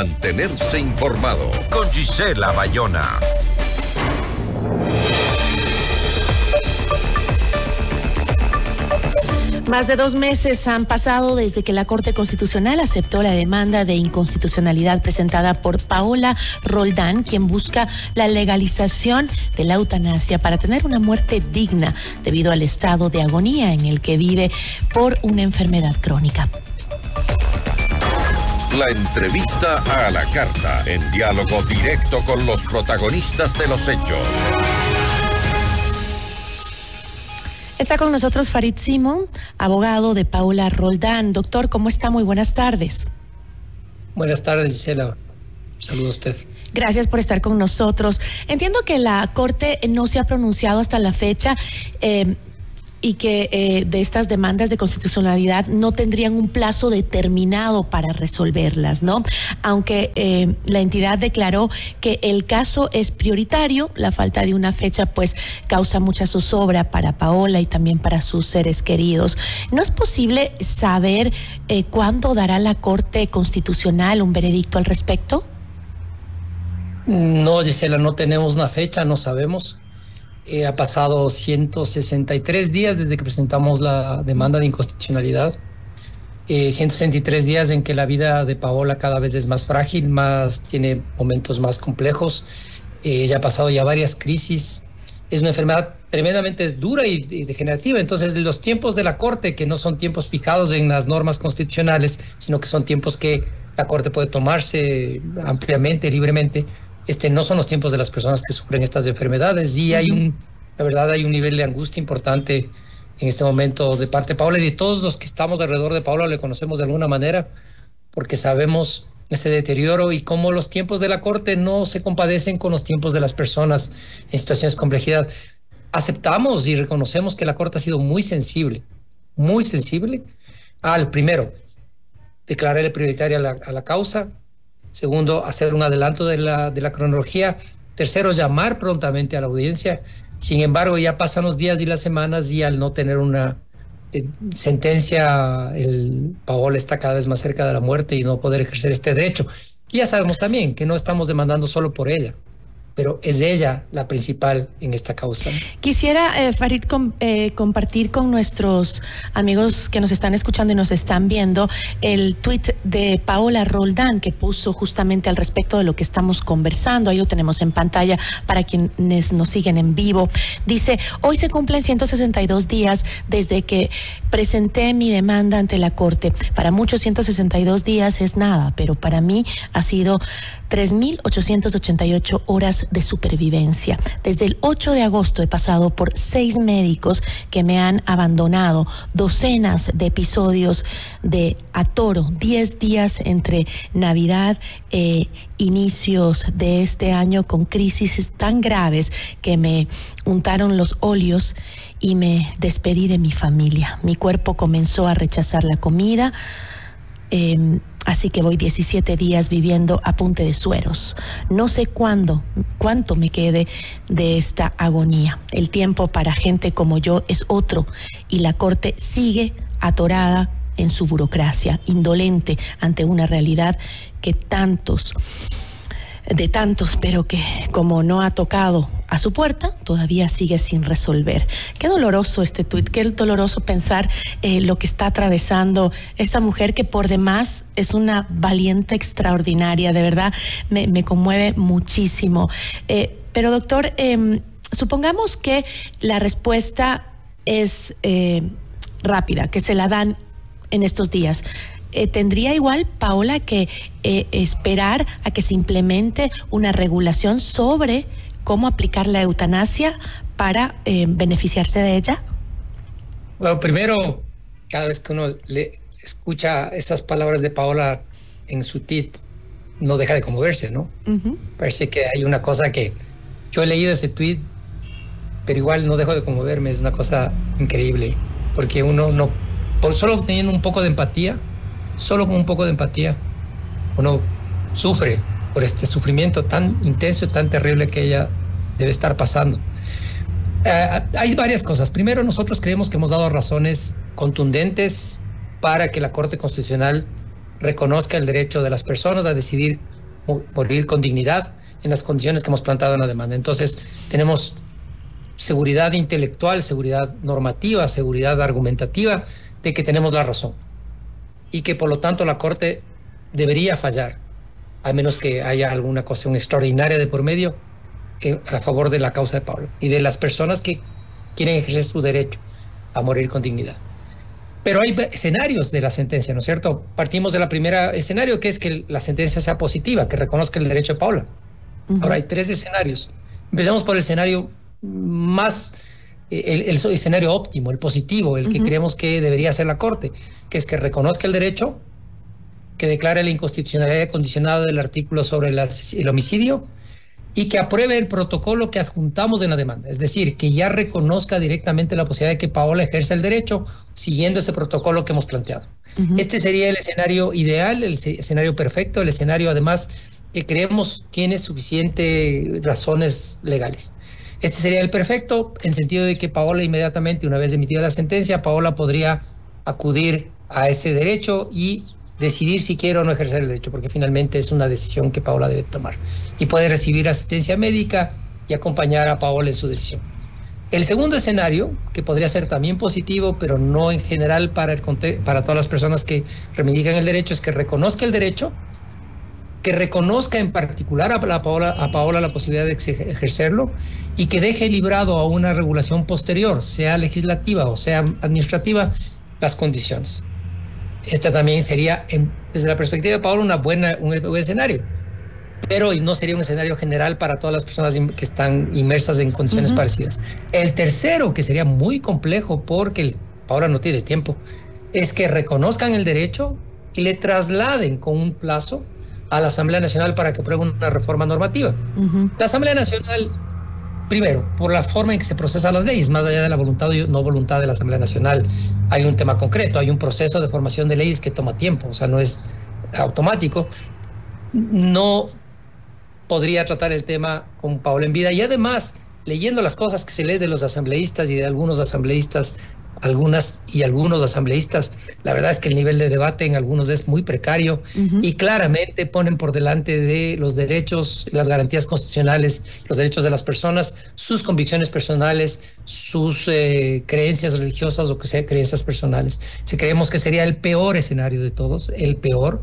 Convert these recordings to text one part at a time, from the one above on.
mantenerse informado con Gisela Bayona. Más de dos meses han pasado desde que la Corte Constitucional aceptó la demanda de inconstitucionalidad presentada por Paola Roldán, quien busca la legalización de la eutanasia para tener una muerte digna debido al estado de agonía en el que vive por una enfermedad crónica. La entrevista a la carta, en diálogo directo con los protagonistas de los hechos. Está con nosotros Farid Simon, abogado de Paula Roldán. Doctor, ¿cómo está? Muy buenas tardes. Buenas tardes, Gisela. Saludos a usted. Gracias por estar con nosotros. Entiendo que la Corte no se ha pronunciado hasta la fecha. Eh, y que eh, de estas demandas de constitucionalidad no tendrían un plazo determinado para resolverlas, ¿no? Aunque eh, la entidad declaró que el caso es prioritario, la falta de una fecha pues causa mucha zozobra para Paola y también para sus seres queridos. ¿No es posible saber eh, cuándo dará la Corte Constitucional un veredicto al respecto? No, Gisela, no tenemos una fecha, no sabemos. Eh, ha pasado 163 días desde que presentamos la demanda de inconstitucionalidad. 163 eh, días en que la vida de Paola cada vez es más frágil, más tiene momentos más complejos. Eh, ella ha pasado ya varias crisis. Es una enfermedad tremendamente dura y, y, degenerativa. Entonces, los tiempos de la Corte, que no son tiempos fijados en las normas constitucionales, sino que son tiempos que la Corte puede tomarse ampliamente, libremente, este, no son los tiempos de las personas que sufren estas enfermedades. Y hay un, la verdad, hay un nivel de angustia importante en este momento de parte de Paula y de todos los que estamos alrededor de Paula le conocemos de alguna manera porque sabemos ese deterioro y cómo los tiempos de la corte no se compadecen con los tiempos de las personas en situaciones de complejidad. Aceptamos y reconocemos que la corte ha sido muy sensible, muy sensible. Al primero, declarar prioritaria a la causa, Segundo, hacer un adelanto de la, de la cronología. Tercero, llamar prontamente a la audiencia. Sin embargo, ya pasan los días y las semanas y al no tener una eh, sentencia, el Paola está cada vez más cerca de la muerte y no poder ejercer este derecho. Y ya sabemos también que no estamos demandando solo por ella pero es ella la principal en esta causa. Quisiera, eh, Farid, eh, compartir con nuestros amigos que nos están escuchando y nos están viendo el tuit de Paola Roldán que puso justamente al respecto de lo que estamos conversando. Ahí lo tenemos en pantalla para quienes nos siguen en vivo. Dice, hoy se cumplen 162 días desde que presenté mi demanda ante la Corte. Para muchos 162 días es nada, pero para mí ha sido 3.888 horas de supervivencia. Desde el 8 de agosto he pasado por seis médicos que me han abandonado, docenas de episodios de atoro, 10 días entre Navidad e inicios de este año con crisis tan graves que me untaron los óleos y me despedí de mi familia. Mi cuerpo comenzó a rechazar la comida. Em, Así que voy 17 días viviendo a punte de sueros. No sé cuándo, cuánto me quede de esta agonía. El tiempo para gente como yo es otro y la Corte sigue atorada en su burocracia, indolente ante una realidad que tantos de tantos, pero que como no ha tocado a su puerta, todavía sigue sin resolver. Qué doloroso este tuit, qué doloroso pensar eh, lo que está atravesando esta mujer que por demás es una valiente extraordinaria, de verdad me, conmueve muchísimo. Eh, pero doctor, em, supongamos que la respuesta es eh, rápida, que se la dan en estos días. Eh, ¿tendría igual, Paola, que eh, esperar a que se implemente una regulación sobre cómo aplicar la eutanasia para eh, beneficiarse de ella? Bueno, primero, cada vez que uno le escucha esas palabras de Paola en su tit, no deja de conmoverse, ¿no? Parece que hay una cosa que yo he leído ese tweet, pero igual no dejo de conmoverme, es una cosa increíble, porque uno no, por solo teniendo un poco de empatía, solo con un poco de empatía, uno sufre por este sufrimiento tan intenso y tan terrible que ella debe estar pasando. Eh, hay varias cosas. Primero, nosotros creemos que hemos dado razones contundentes para que la Corte Constitucional reconozca el derecho de las personas a decidir morir con dignidad en las condiciones que hemos plantado en la demanda. Entonces, tenemos seguridad intelectual, seguridad normativa, seguridad argumentativa de que tenemos la razón y que por lo tanto la Corte debería fallar, a menos que haya alguna cuestión extraordinaria de por medio a favor de la causa de Pablo y de las personas que quieren ejercer su derecho a morir con dignidad. Pero hay escenarios de la sentencia, ¿no es cierto? Partimos del primer escenario, que es que la sentencia sea positiva, que reconozca el derecho de Paula. Ahora hay tres escenarios. Empezamos por el escenario más, el, escenario óptimo, el positivo, el que creemos que debería ser la Corte, que es que reconozca el derecho, que declare la inconstitucionalidad condicionada del artículo sobre el homicidio y que apruebe el protocolo que adjuntamos en la demanda, es decir, que ya reconozca directamente la posibilidad de que Paola ejerza el derecho siguiendo ese protocolo que hemos planteado. Este sería el escenario ideal, el escenario perfecto, el escenario además que creemos tiene suficientes razones legales. Este sería el perfecto en sentido de que Paola inmediatamente, una vez emitida la sentencia, Paola podría acudir a ese derecho y decidir si quiere o no ejercer el derecho, porque finalmente es una decisión que Paola debe tomar. Y puede recibir asistencia médica y acompañar a Paola en su decisión. El segundo escenario, que podría ser también positivo, pero no en general para, el, para todas las personas que reivindican el derecho, es que reconozca el derecho, que reconozca en particular a, la Paola, a Paola la posibilidad de ejercerlo y que deje librado a una regulación posterior, sea legislativa o sea administrativa, las condiciones. Esta también sería, desde la perspectiva de Paolo, una buena, un buen escenario. Pero no sería un escenario general para todas las personas que están inmersas en condiciones parecidas. El tercero, que sería muy complejo porque Paola no tiene tiempo, es que reconozcan el derecho y le trasladen con un plazo a la Asamblea Nacional para que apruebe una reforma normativa. La Asamblea Nacional primero, por la forma en que se procesan las leyes, más allá de la voluntad o no voluntad de la Asamblea Nacional, hay un tema concreto, hay un proceso de formación de leyes que toma tiempo, o sea, no es automático. No podría tratar el tema con Pablo en vida y además, leyendo las cosas que se lee de los asambleístas y de algunos asambleístas algunas y algunos asambleístas, la verdad es que el nivel de debate en algunos es muy precario y claramente ponen por delante de los derechos, las garantías constitucionales, los derechos de las personas, sus convicciones personales, sus eh, creencias religiosas o que sea creencias personales. Si creemos que sería el peor escenario de todos, el peor,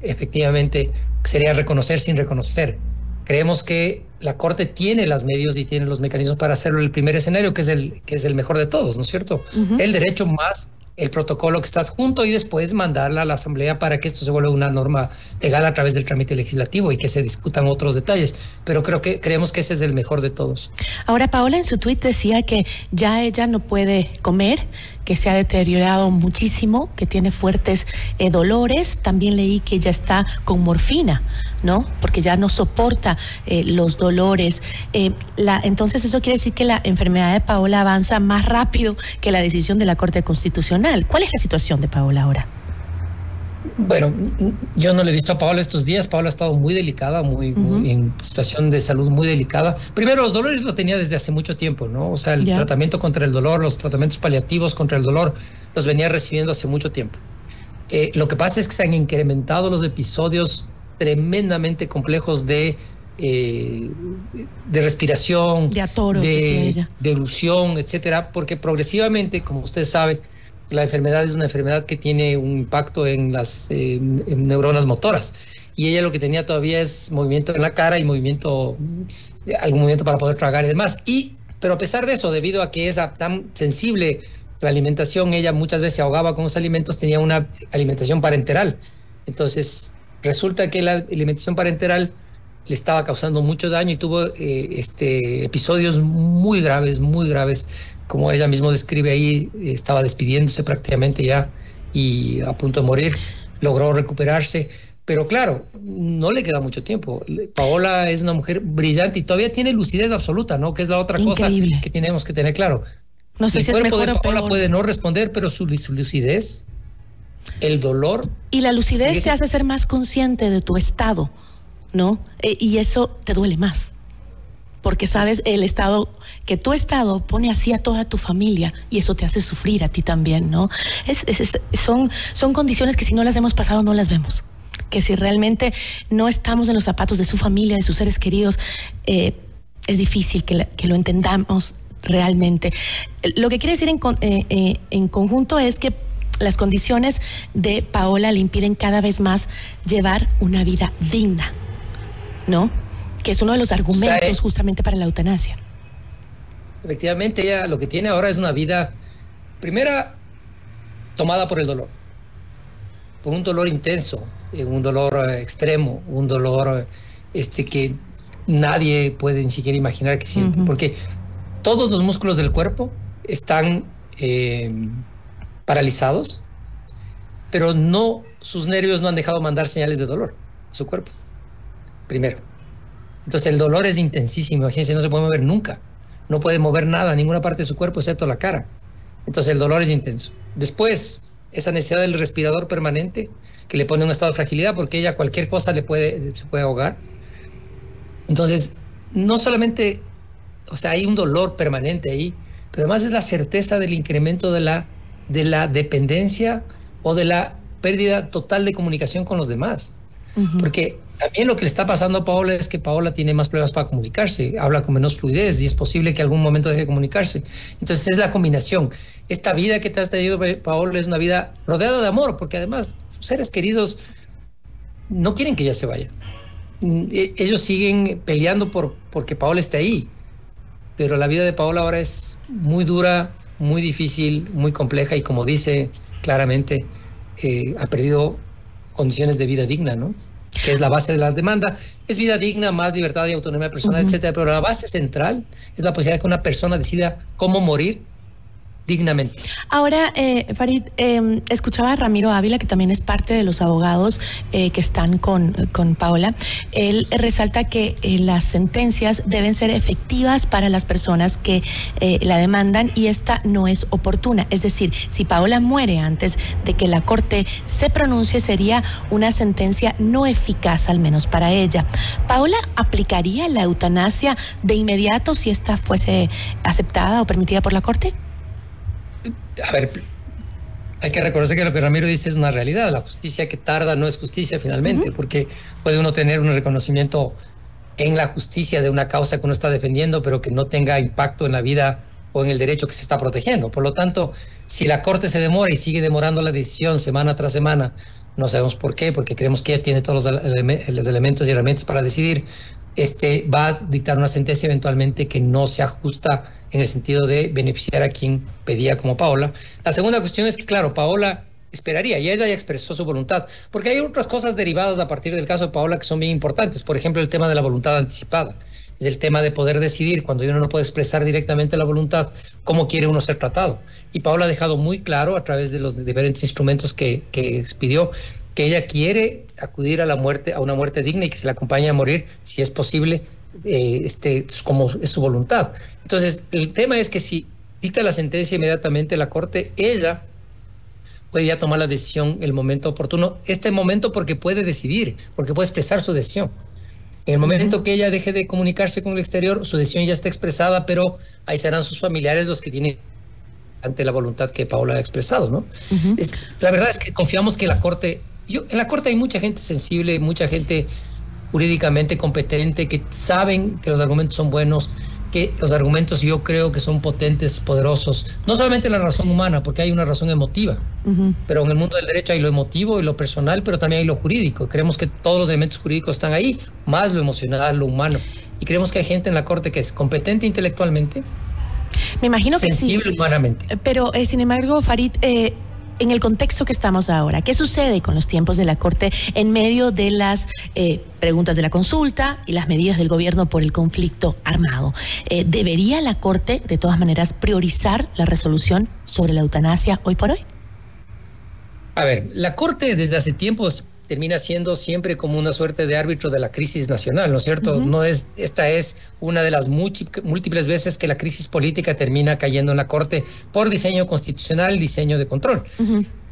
efectivamente, sería reconocer sin reconocer. Creemos que la Corte tiene los medios y tiene los mecanismos para hacerlo el primer escenario, que es el, que es el mejor de todos, ¿no es cierto? El derecho más el protocolo que está adjunto y después mandarla a la Asamblea para que esto se vuelva una norma legal a través del trámite legislativo y que se discutan otros detalles. Pero creo que creemos que ese es el mejor de todos. Ahora, Paola en su tuit decía que ya ella no puede comer, que se ha deteriorado muchísimo, que tiene fuertes eh, dolores. También leí que ella está con morfina, ¿no? Porque ya no soporta eh, los dolores. Eh, la, entonces, eso quiere decir que la enfermedad de Paola avanza más rápido que la decisión de la Corte Constitucional. ¿Cuál es la situación de Paola ahora? Bueno, yo no le he visto a Paola estos días. Paola ha estado muy delicada, muy, en situación de salud muy delicada. Primero, los dolores lo tenía desde hace mucho tiempo, ¿no? O sea, el tratamiento contra el dolor, los tratamientos paliativos contra el dolor, los venía recibiendo hace mucho tiempo. Eh, lo que pasa es que se han incrementado los episodios tremendamente complejos de, eh, de respiración, de, atoro, de, de erupción, etcétera, porque progresivamente, como usted sabe, la enfermedad es una enfermedad que tiene un impacto en las neuronas motoras. Y ella lo que tenía todavía es movimiento en la cara y movimiento, algún movimiento para poder tragar y demás. Y, pero a pesar de eso, debido a que es tan sensible la alimentación, ella muchas veces se ahogaba con los alimentos, tenía una alimentación parenteral. Entonces, resulta que la alimentación parenteral le estaba causando mucho daño y tuvo eh, este, episodios muy graves, muy graves como ella mismo describe ahí, estaba despidiéndose prácticamente ya y a punto de morir, logró recuperarse. Pero claro, no le queda mucho tiempo. Paola es una mujer brillante y todavía tiene lucidez absoluta, ¿no? Que es la otra cosa que tenemos que tener claro. No sé el si cuerpo es de Paola puede no responder, pero su, lucidez, el dolor. Y la lucidez te hace ser más consciente de tu estado, ¿no? Eh, y eso te duele más porque sabes, el Estado, que tu Estado pone así a toda tu familia y eso te hace sufrir a ti también, ¿no? Es, son, son condiciones que si no las hemos pasado no las vemos que si realmente no estamos en los zapatos de su familia, de sus seres queridos, eh, es difícil que, que, lo entendamos realmente. Lo que quiere decir en, eh, eh, en conjunto es que las condiciones de Paola le impiden cada vez más llevar una vida digna, ¿no? Que es uno de los argumentos justamente para la eutanasia. Efectivamente, ella lo que tiene ahora es una vida, primera, tomada por el dolor, por un dolor intenso, eh, un dolor extremo, un dolor este, que nadie puede ni siquiera imaginar que siente, porque todos los músculos del cuerpo están eh, paralizados, pero no, sus nervios no han dejado mandar señales de dolor a su cuerpo. Primero. Entonces el dolor es intensísimo, imagínense, no se puede mover nunca. No puede mover nada, ninguna parte de su cuerpo excepto la cara. Entonces el dolor es intenso. Después, esa necesidad del respirador permanente que le pone un estado de fragilidad porque ella cualquier cosa le puede, se puede ahogar. Entonces, no solamente, o sea, hay un dolor permanente ahí, pero además es la certeza del incremento de la de la dependencia o de la pérdida total de comunicación con los demás. Porque también lo que le está pasando a Paola es que Paola tiene más problemas para comunicarse, habla con menos fluidez y es posible que algún momento deje de comunicarse. Entonces es la combinación. Esta vida que te has tenido, Paola, es una vida rodeada de amor, porque además seres queridos no quieren que ella se vaya. Mm, e, ellos siguen peleando por porque Paola esté ahí. Pero la vida de Paola ahora es muy dura, muy difícil, muy compleja y como dice claramente, eh, ha perdido condiciones de vida digna, ¿no? Que es la base de la demanda. Es vida digna, más libertad y autonomía personal, etcétera. Pero la base central es la posibilidad de que una persona decida cómo morir dignamente. Ahora, eh, Farid, em, escuchaba a Ramiro Ávila, que también es parte de los abogados eh, que están con, con Paola. Él resalta que eh, las sentencias deben ser efectivas para las personas que eh, la demandan y esta no es oportuna. Es decir, si Paola muere antes de que la Corte se pronuncie, sería una sentencia no eficaz, al menos para ella. ¿Paola aplicaría la eutanasia de inmediato si esta fuese aceptada o permitida por la Corte? A ver, hay que reconocer que lo que Ramiro dice es una realidad. La justicia que tarda no es justicia finalmente, porque puede uno tener un reconocimiento en la justicia de una causa que uno está defendiendo, pero que no tenga impacto en la vida o en el derecho que se está protegiendo. Por lo tanto, si la Corte se demora y sigue demorando la decisión semana tras semana, no sabemos por qué, porque creemos que ella tiene todos los, los elementos y herramientas para decidir, este, va a dictar una sentencia eventualmente que no se ajusta en el sentido de beneficiar a quien pedía como Paola. La segunda cuestión es que, claro, Paola esperaría y ella ya expresó su voluntad, porque hay otras cosas derivadas a partir del caso de Paola que son bien importantes. Por ejemplo, el tema de la voluntad anticipada, el tema de poder decidir cuando uno no puede expresar directamente la voluntad, cómo quiere uno ser tratado. Y Paola ha dejado muy claro a través de los diferentes instrumentos que, que pidió que ella quiere acudir a la muerte, a una muerte digna y que se la acompañe a morir, si es posible, eh, este, como es su voluntad. Entonces, el tema es que si dicta la sentencia inmediatamente la Corte, ella puede ya tomar la decisión en el momento oportuno. Este momento porque puede decidir, porque puede expresar su decisión. En el momento que ella deje de comunicarse con el exterior, su decisión ya está expresada, pero ahí serán sus familiares los que tienen ante la voluntad que Paola ha expresado, ¿no? la verdad es que confiamos que la Corte, yo, en la Corte hay mucha gente sensible, mucha gente jurídicamente competente, que saben que los argumentos son buenos, que los argumentos yo creo que son potentes, poderosos, no solamente en la razón humana, porque hay una razón emotiva, pero en el mundo del derecho hay lo emotivo y lo personal, pero también hay lo jurídico. Creemos que todos los elementos jurídicos están ahí, más lo emocional, lo humano. Y creemos que hay gente en la Corte que es competente intelectualmente, me imagino que sensible humanamente. Pero, eh, sin embargo, Farid, eh, en el contexto que estamos ahora, ¿qué sucede con los tiempos de la Corte en medio de las eh, preguntas de la consulta y las medidas del gobierno por el conflicto armado? Eh, ¿Debería la Corte, de todas maneras, priorizar la resolución sobre la eutanasia hoy por hoy? A ver, la Corte desde hace tiempos termina siendo siempre como una suerte de árbitro de la crisis nacional, ¿no es cierto? No es esta es una de las múltiples veces que la crisis política termina cayendo en la Corte por diseño constitucional, diseño de control.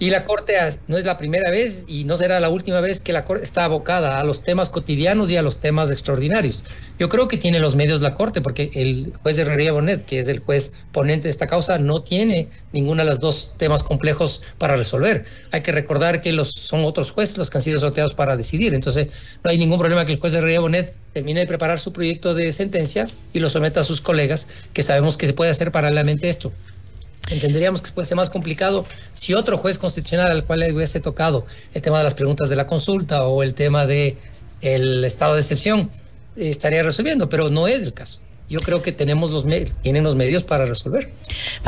Y la Corte no es la primera vez y no será la última vez que la Corte está abocada a los temas cotidianos y a los temas extraordinarios. Yo creo que tiene los medios la Corte, porque el juez de Herrería Bonet, que es el juez ponente de esta causa, no tiene ninguno de los dos temas complejos para resolver. Hay que recordar que los, son otros jueces los que han sido sorteados para decidir. Entonces, no hay ningún problema que el juez de Herrería Bonet termine de preparar su proyecto de sentencia y lo someta a sus colegas, que sabemos que se puede hacer paralelamente esto. Entenderíamos que puede ser más complicado si otro juez constitucional al cual le hubiese tocado el tema de las preguntas de la consulta o el tema de el estado de excepción eh, estaría resolviendo, pero no es el caso. Yo creo que tenemos los tienen los medios para resolver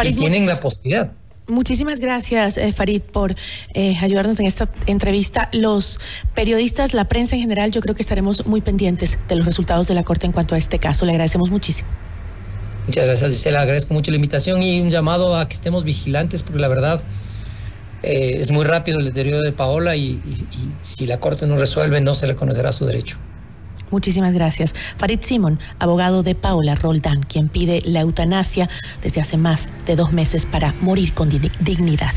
y tienen la posibilidad. Muchísimas gracias, eh, Farid, por eh, ayudarnos en esta entrevista. Los periodistas, la prensa en general, yo creo que estaremos muy pendientes de los resultados de la Corte en cuanto a este caso. Le agradecemos muchísimo. Muchas gracias, Gisela. Agradezco mucho la invitación y un llamado a que estemos vigilantes, porque la verdad eh, es muy rápido el deterioro de Paola y, si la Corte no resuelve, no se reconocerá su derecho. Muchísimas gracias. Farid Simon, abogado de Paola Roldán, quien pide la eutanasia desde hace más de dos meses para morir con dignidad.